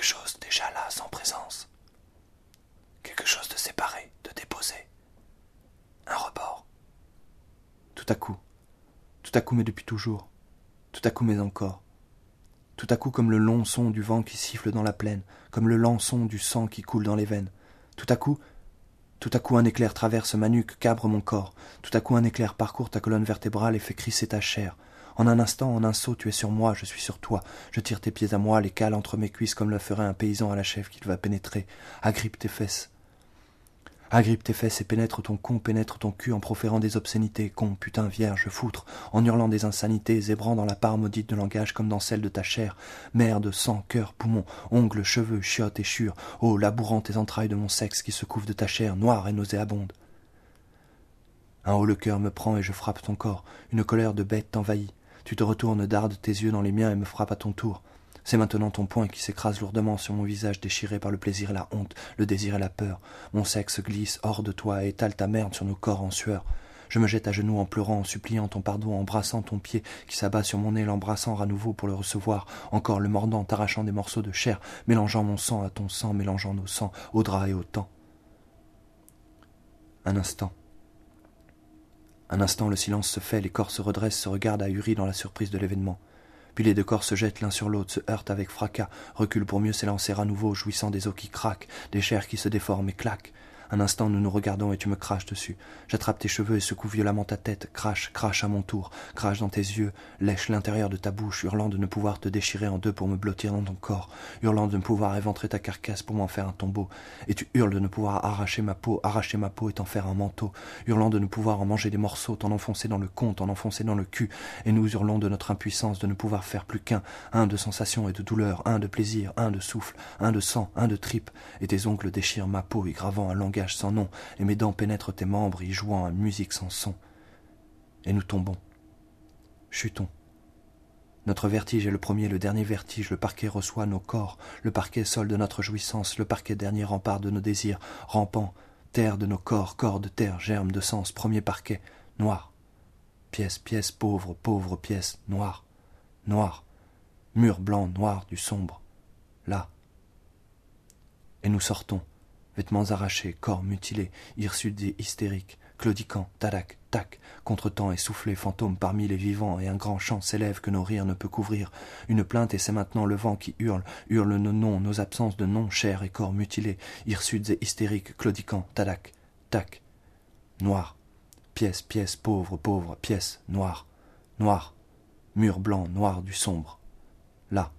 quelque chose déjà là sans présence, quelque chose de séparé, de déposé, un rebord. Tout à coup, tout à coup mais depuis toujours, tout à coup mais encore, tout à coup comme le long son du vent qui siffle dans la plaine, comme le lent son du sang qui coule dans les veines, tout à coup, tout à coup un éclair traverse ma nuque, cabre mon corps, tout à coup un éclair parcourt ta colonne vertébrale et fait crisser ta chair, en un instant, en un saut, tu es sur moi, je suis sur toi. Je tire tes pieds à moi, les cales entre mes cuisses comme le ferait un paysan à la chèvre qu'il va pénétrer. Agrippe tes fesses. Agrippe tes fesses et pénètre ton con, pénètre ton cul en proférant des obscénités, con, putain, vierge, foutre, en hurlant des insanités, zébrant dans la part maudite de langage comme dans celle de ta chair, merde, sang, cœur, poumon, ongles, cheveux, chiottes et chure, oh, labourant tes entrailles de mon sexe qui se couvrent de ta chair, noire et nauséabonde. Un haut le cœur me prend et je frappe ton corps, une colère de bête t'envahit. Tu te retournes, dardes tes yeux dans les miens et me frappes à ton tour. C'est maintenant ton poing qui s'écrase lourdement sur mon visage déchiré par le plaisir et la honte, le désir et la peur. Mon sexe glisse hors de toi et étale ta merde sur nos corps en sueur. Je me jette à genoux en pleurant, en suppliant ton pardon, embrassant ton pied qui s'abat sur mon nez, l'embrassant à nouveau pour le recevoir, encore le mordant, t'arrachant des morceaux de chair, mélangeant mon sang à ton sang, mélangeant nos sangs au drap et au temps. Un instant. Un instant, le silence se fait, les corps se redressent, se regardent ahuris dans la surprise de l'événement. Puis les deux corps se jettent l'un sur l'autre, se heurtent avec fracas, reculent pour mieux s'élancer à nouveau, jouissant des os qui craquent, des chairs qui se déforment et claquent, un instant, nous nous regardons et tu me craches dessus. J'attrape tes cheveux et secoue violemment ta tête. Crache, crache à mon tour. Crache dans tes yeux. Lèche l'intérieur de ta bouche, hurlant de ne pouvoir te déchirer en deux pour me blottir dans ton corps. Hurlant de ne pouvoir éventrer ta carcasse pour m'en faire un tombeau. Et tu hurles de ne pouvoir arracher ma peau, arracher ma peau et t'en faire un manteau. Hurlant de ne pouvoir en manger des morceaux, t'en enfoncer dans le con, t'en enfoncer dans le cul. Et nous hurlons de notre impuissance de ne pouvoir faire plus qu'un. Un de sensation et de douleur, un de plaisir, un de souffle, un de sang, un de tripe. Et tes ongles déchirent ma peau y gravant un langage sans nom, et mes dents pénètrent tes membres, y jouant à musique sans son. Et nous tombons, chutons. Notre vertige est le premier, le dernier vertige, le parquet reçoit nos corps, le parquet sol de notre jouissance, le parquet dernier rempart de nos désirs, rampant, terre de nos corps, corps de terre, germe de sens, premier parquet, noir. Pièce, pièce, pauvre, pauvre pièce, noir, noir, mur blanc, noir, du sombre, là. Et nous sortons, vêtements arrachés, corps mutilés, et hystériques, claudiquant, tadac, tac, contretemps essoufflé, fantôme parmi les vivants, et un grand chant s'élève que nos rires ne peut couvrir. Une plainte, et c'est maintenant le vent qui hurle, hurle nos noms, nos absences de noms, chair et corps mutilés, hirsutes et hystériques, claudiquant, tadac, tac. Noir. Pièce, pièce, pauvre, pauvre, pièce, noir. Noir. Mur blanc, noir du sombre. Là.